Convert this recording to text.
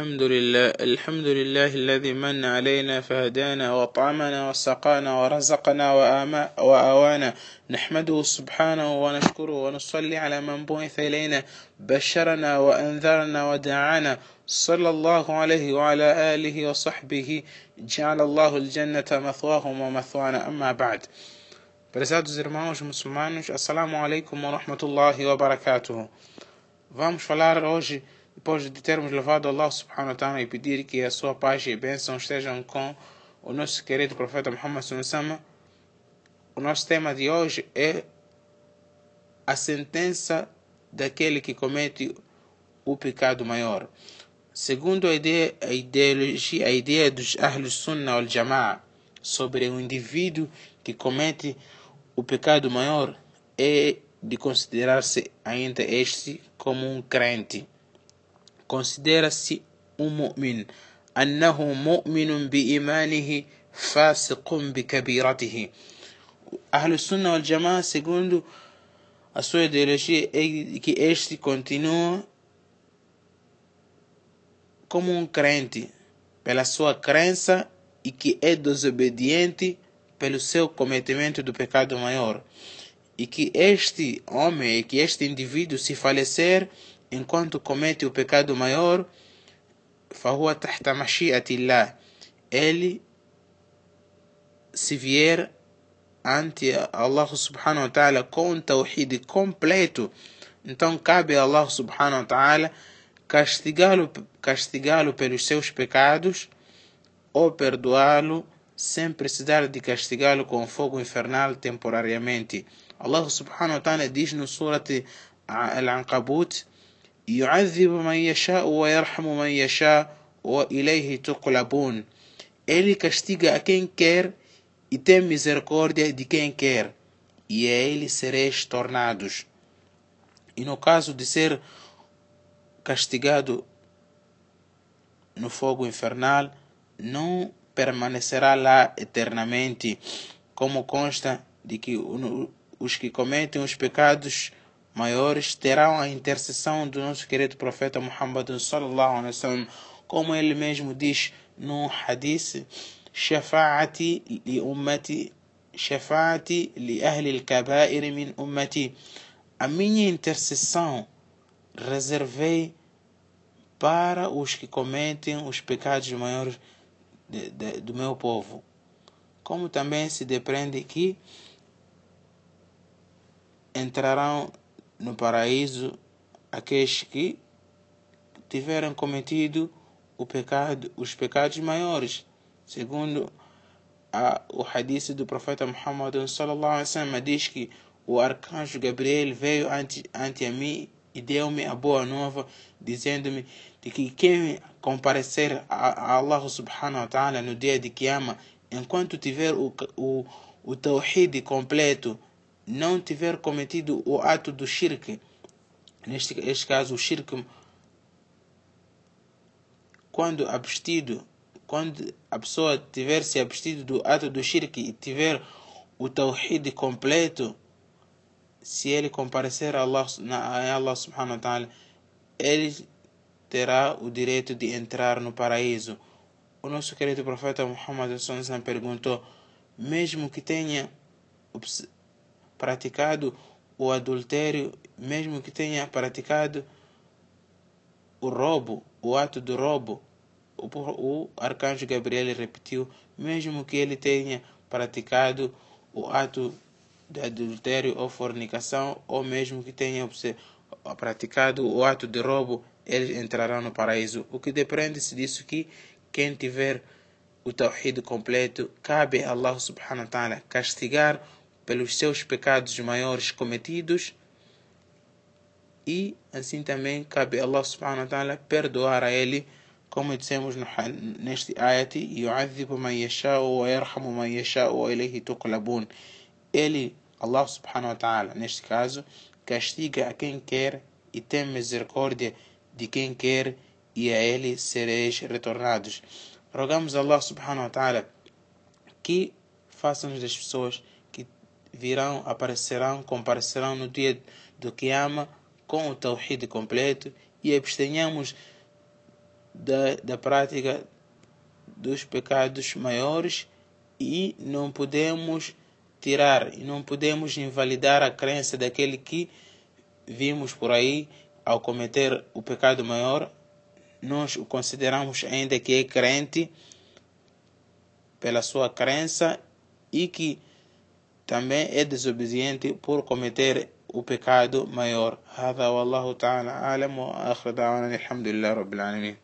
الحمد لله الحمد لله الذي من علينا فهدانا وطعمنا وسقانا ورزقنا وآما وآوانا. نحمده سبحانه ونشكره ونصلي على من بعث إلينا بشرنا وأنذرنا ودعانا. صلى الله عليه وعلى آله وصحبه جعل الله الجنة مثواهم ومثوانا. أما بعد. Prezados irmãos muçulmanos, Assalamu alaikum wa rahmatullahi wa. Vamos falar hoje depois de termos levado Allah subhanahu wa ta'ala e pedir que a sua paz e bênção estejam com o nosso querido profeta Muhammad sallallahu o nosso tema de hoje é a sentença daquele que comete o pecado maior. Segundo a ideia, a ideologia, a ideia dos Ahlus Sunnah al Jama'a sobre o indivíduo que comete o pecado maior é de considerar-se ainda este como um crente Considera-se um mu'min. أنه مؤمن بإيمانه فاسق بكبيرته أهل السنة والجماعة segundo a sua ideologia é que este continua como um crente pela sua crença e que é desobediente pelo seu cometimento do pecado maior e que este homem e que este indivíduo se falecer enquanto comete o pecado maior فهو تحت مشيئة الله ele se vier ante Allah subhanahu wa ta'ala com um tawhid completo então cabe a Allah subhanahu wa ta'ala castigá-lo castigá-lo pelos seus pecados ou perdoá-lo sem precisar de castigá-lo com fogo infernal temporariamente Allah subhanahu wa ta'ala diz no surat Al-Ankabut يعذب من يشاء ويرحم من يشاء وإليه تقلبون Ele castiga a quem quer e tem misericórdia de quem quer, e a ele sereis tornados. E no caso de ser castigado no fogo infernal, não permanecerá lá eternamente, como consta de que os que cometem os pecados maiores terão a intercessão do nosso querido profeta Muhammad sallallahu alaihi wasallam, como ele mesmo diz no hadith: "Shafa'ati li ummati, shafa'ati li ahli al-kaba'ir min ummati". A minha intercessão reservei para os que cometem os pecados maiores de, de, do meu povo. Como também se depreende que entrarão no paraíso aqueles que tiveram cometido o pecado, os pecados maiores, segundo a, o hadith do profeta Muhammad sallallahu alaihi wasallam diz que o arcanjo Gabriel veio ante, ante a mim e deu-me a boa nova, dizendo-me de que quem comparecer a, a Allah subhanahu wa ta'ala no dia de Qiyamah, enquanto tiver o, o, o tawhid completo, não tiver cometido o ato do shirk, neste, neste caso o shirk, quando abstido, quando a pessoa tiver se abstido do ato do shirk e tiver o tawhid completo, se ele comparecer a Allah, a Allah subhanahu wa ta'ala, ele terá o direito de entrar no paraíso. O nosso querido profeta Muhammad perguntou, mesmo que tenha praticado o adultério, mesmo que tenha praticado o roubo, o ato do roubo, o, arcanjo Gabriel repetiu, mesmo que ele tenha praticado o ato de adultério ou fornicação, ou mesmo que tenha praticado o ato de roubo, eles entrarão no paraíso. O que depende-se disso que quem tiver o tawhid completo, cabe a Allah subhanahu wa ta'ala castigar pelos seus pecados maiores cometidos. E assim também cabe a Allah subhanahu wa ta'ala perdoar a ele como dissemos no, neste ayat yu'adhibu man yasha'u wa yarhamu man yasha'u tuqlabun. Ele Allah subhanahu wa ta'ala neste caso castiga a quem quer e tem misericórdia de quem quer e a ele sereis retornados. Rogamos a Allah subhanahu wa ta'ala que faça-nos das pessoas virão, aparecerão, comparecerão no dia do Qiyama com o Tawhid completo e abstenhamos da, da prática dos pecados maiores e não podemos tirar e não podemos invalidar a crença daquele que vimos por aí ao cometer o pecado maior, nós o consideramos ainda que é crente pela sua crença e que também é desobediente por cometer o pecado maior. هذا والله تعالى أعلم وآخر دعوانا الحمد لله رب العالمين